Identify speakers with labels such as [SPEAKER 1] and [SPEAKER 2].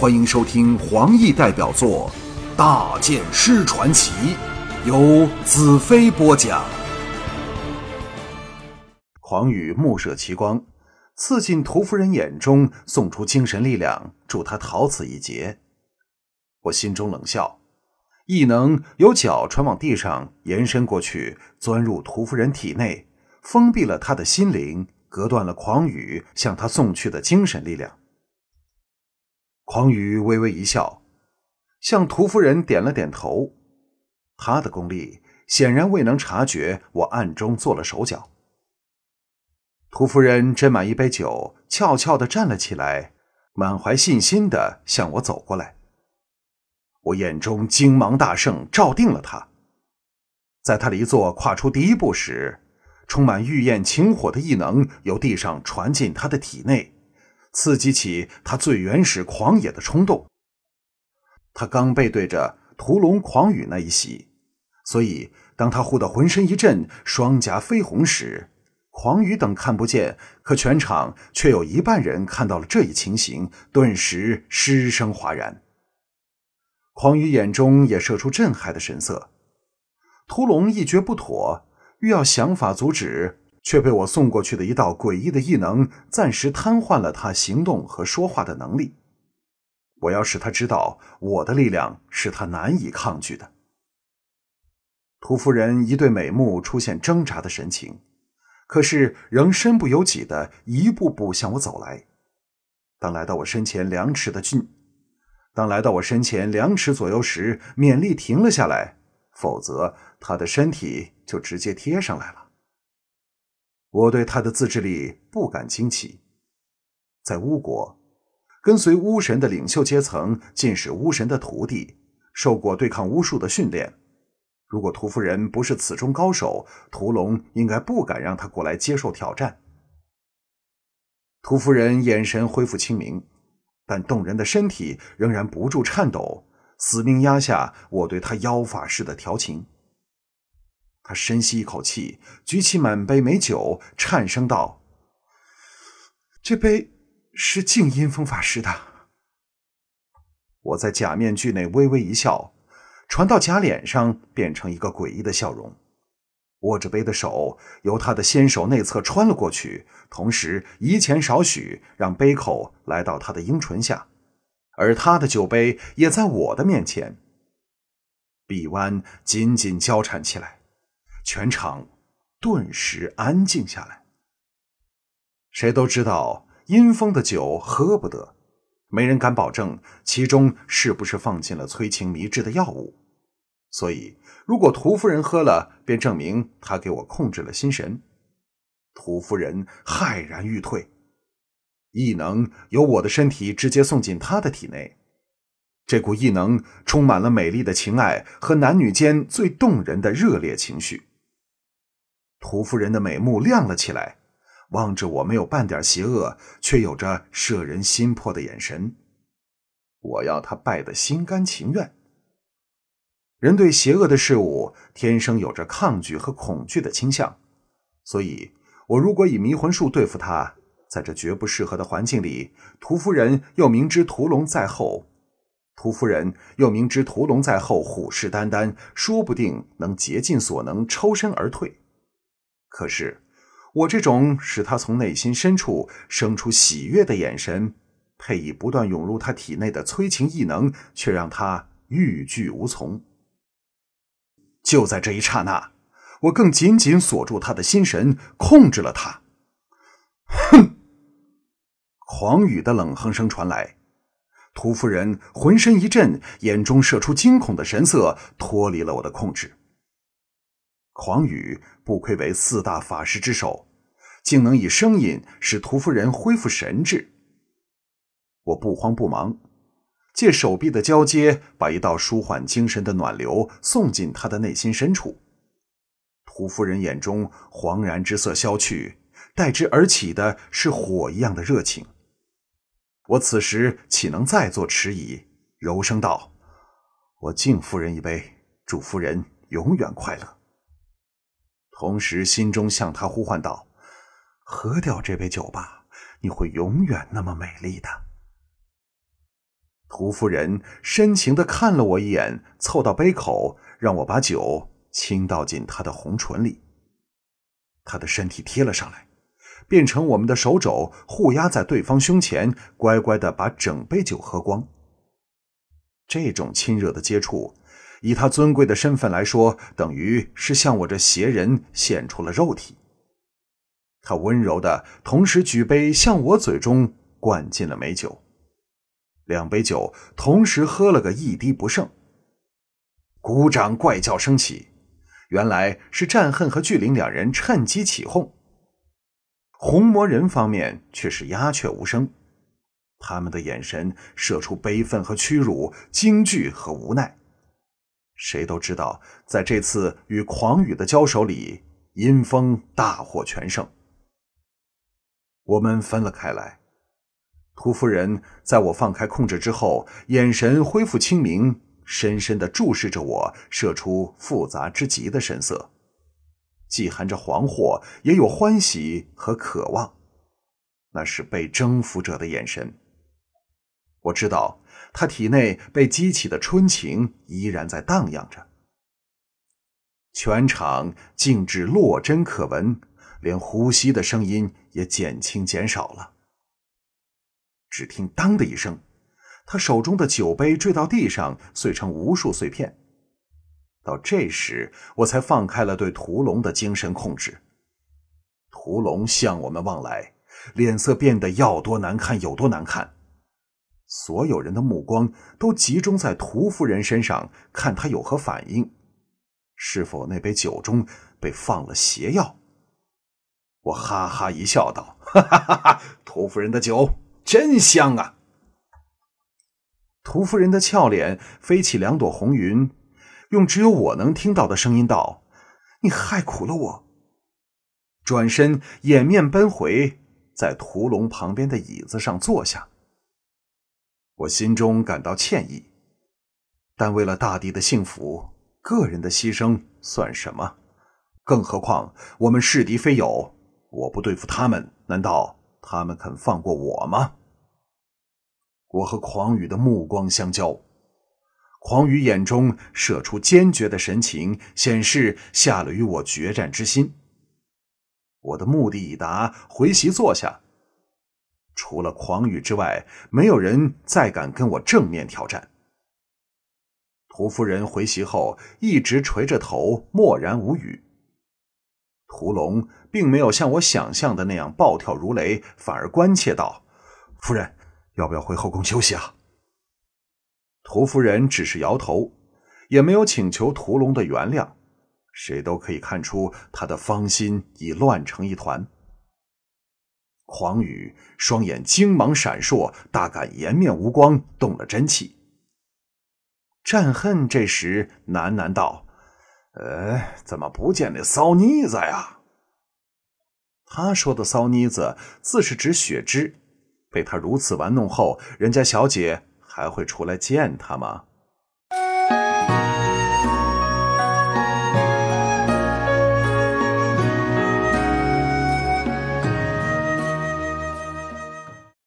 [SPEAKER 1] 欢迎收听黄奕代表作《大剑师传奇》，由子飞播讲。黄宇目射奇光，刺进屠夫人眼中，送出精神力量，助他逃此一劫。我心中冷笑，异能由脚传往地上，延伸过去，钻入屠夫人体内，封闭了他的心灵，隔断了狂宇向他送去的精神力量。狂宇微微一笑，向屠夫人点了点头。他的功力显然未能察觉我暗中做了手脚。屠夫人斟满一杯酒，悄悄地站了起来，满怀信心地向我走过来。我眼中精芒大盛，照定了他。在他离座跨出第一步时，充满欲焰情火的异能由地上传进他的体内。刺激起他最原始狂野的冲动。他刚背对着屠龙狂雨那一袭，所以当他忽的浑身一震，双颊绯红时，狂雨等看不见，可全场却有一半人看到了这一情形，顿时失声哗然。狂雨眼中也射出震撼的神色。屠龙一觉不妥，欲要想法阻止。却被我送过去的一道诡异的异能暂时瘫痪了他行动和说话的能力。我要使他知道，我的力量是他难以抗拒的。屠夫人一对美目出现挣扎的神情，可是仍身不由己的一步步向我走来。当来到我身前两尺的距，当来到我身前两尺左右时，勉力停了下来，否则他的身体就直接贴上来了。我对他的自制力不感惊奇，在巫国，跟随巫神的领袖阶层尽是巫神的徒弟，受过对抗巫术的训练。如果屠夫人不是此中高手，屠龙应该不敢让他过来接受挑战。屠夫人眼神恢复清明，但动人的身体仍然不住颤抖，死命压下我对他妖法式的调情。他深吸一口气，举起满杯美酒，颤声道：“这杯是静音风法师的。”我在假面具内微微一笑，传到假脸上变成一个诡异的笑容。握着杯的手由他的纤手内侧穿了过去，同时移前少许，让杯口来到他的樱唇下，而他的酒杯也在我的面前。臂弯紧紧交缠起来。全场顿时安静下来。谁都知道阴风的酒喝不得，没人敢保证其中是不是放进了催情迷滞的药物。所以，如果屠夫人喝了，便证明他给我控制了心神。屠夫人骇然欲退，异能由我的身体直接送进他的体内。这股异能充满了美丽的情爱和男女间最动人的热烈情绪。屠夫人的美目亮了起来，望着我没有半点邪恶，却有着摄人心魄的眼神。我要他败得心甘情愿。人对邪恶的事物天生有着抗拒和恐惧的倾向，所以，我如果以迷魂术对付他，在这绝不适合的环境里，屠夫人又明知屠龙在后，屠夫人又明知屠龙在后虎视眈眈，说不定能竭尽所能抽身而退。可是，我这种使他从内心深处生出喜悦的眼神，配以不断涌入他体内的催情异能，却让他欲拒无从。就在这一刹那，我更紧紧锁住他的心神，控制了他。哼！狂雨的冷哼声传来，屠夫人浑身一震，眼中射出惊恐的神色，脱离了我的控制。狂雨不愧为四大法师之首，竟能以声音使屠夫人恢复神智。我不慌不忙，借手臂的交接，把一道舒缓精神的暖流送进他的内心深处。屠夫人眼中惶然之色消去，代之而起的是火一样的热情。我此时岂能再做迟疑？柔声道：“我敬夫人一杯，祝夫人永远快乐。”同时，心中向他呼唤道：“喝掉这杯酒吧，你会永远那么美丽的。”屠夫人深情的看了我一眼，凑到杯口，让我把酒倾倒进她的红唇里。她的身体贴了上来，变成我们的手肘互压在对方胸前，乖乖的把整杯酒喝光。这种亲热的接触，以他尊贵的身份来说，等于是向我这邪人献出了肉体。他温柔的同时举杯向我嘴中灌进了美酒。两杯酒同时喝了个一滴不剩，鼓掌怪叫声起，原来是战恨和巨灵两人趁机起哄。红魔人方面却是鸦雀无声，他们的眼神射出悲愤和屈辱、惊惧和无奈。谁都知道，在这次与狂雨的交手里，阴风大获全胜。我们分了开来。屠夫人在我放开控制之后，眼神恢复清明，深深的注视着我，射出复杂之极的神色，既含着惶惑，也有欢喜和渴望。那是被征服者的眼神。我知道他体内被激起的春情依然在荡漾着。全场静至落针可闻，连呼吸的声音也减轻减少了。只听“当”的一声，他手中的酒杯坠到地上，碎成无数碎片。到这时，我才放开了对屠龙的精神控制。屠龙向我们望来，脸色变得要多难看有多难看。所有人的目光都集中在屠夫人身上，看他有何反应，是否那杯酒中被放了邪药。我哈哈一笑，道：“哈哈哈哈！屠夫人的酒。”真香啊！屠夫人的俏脸飞起两朵红云，用只有我能听到的声音道：“你害苦了我。”转身掩面奔回，在屠龙旁边的椅子上坐下。我心中感到歉意，但为了大地的幸福，个人的牺牲算什么？更何况我们是敌非友，我不对付他们，难道他们肯放过我吗？我和狂雨的目光相交，狂雨眼中射出坚决的神情，显示下了与我决战之心。我的目的已达，回席坐下。除了狂雨之外，没有人再敢跟我正面挑战。屠夫人回席后一直垂着头，默然无语。屠龙并没有像我想象的那样暴跳如雷，反而关切道：“夫人。”要不要回后宫休息啊？屠夫人只是摇头，也没有请求屠龙的原谅。谁都可以看出他的芳心已乱成一团。狂雨双眼精芒闪烁，大感颜面无光，动了真气。战恨这时喃喃道：“呃，怎么不见那骚妮子呀？”他说的骚妮子，自是指雪芝。被他如此玩弄后，人家小姐还会出来见他吗？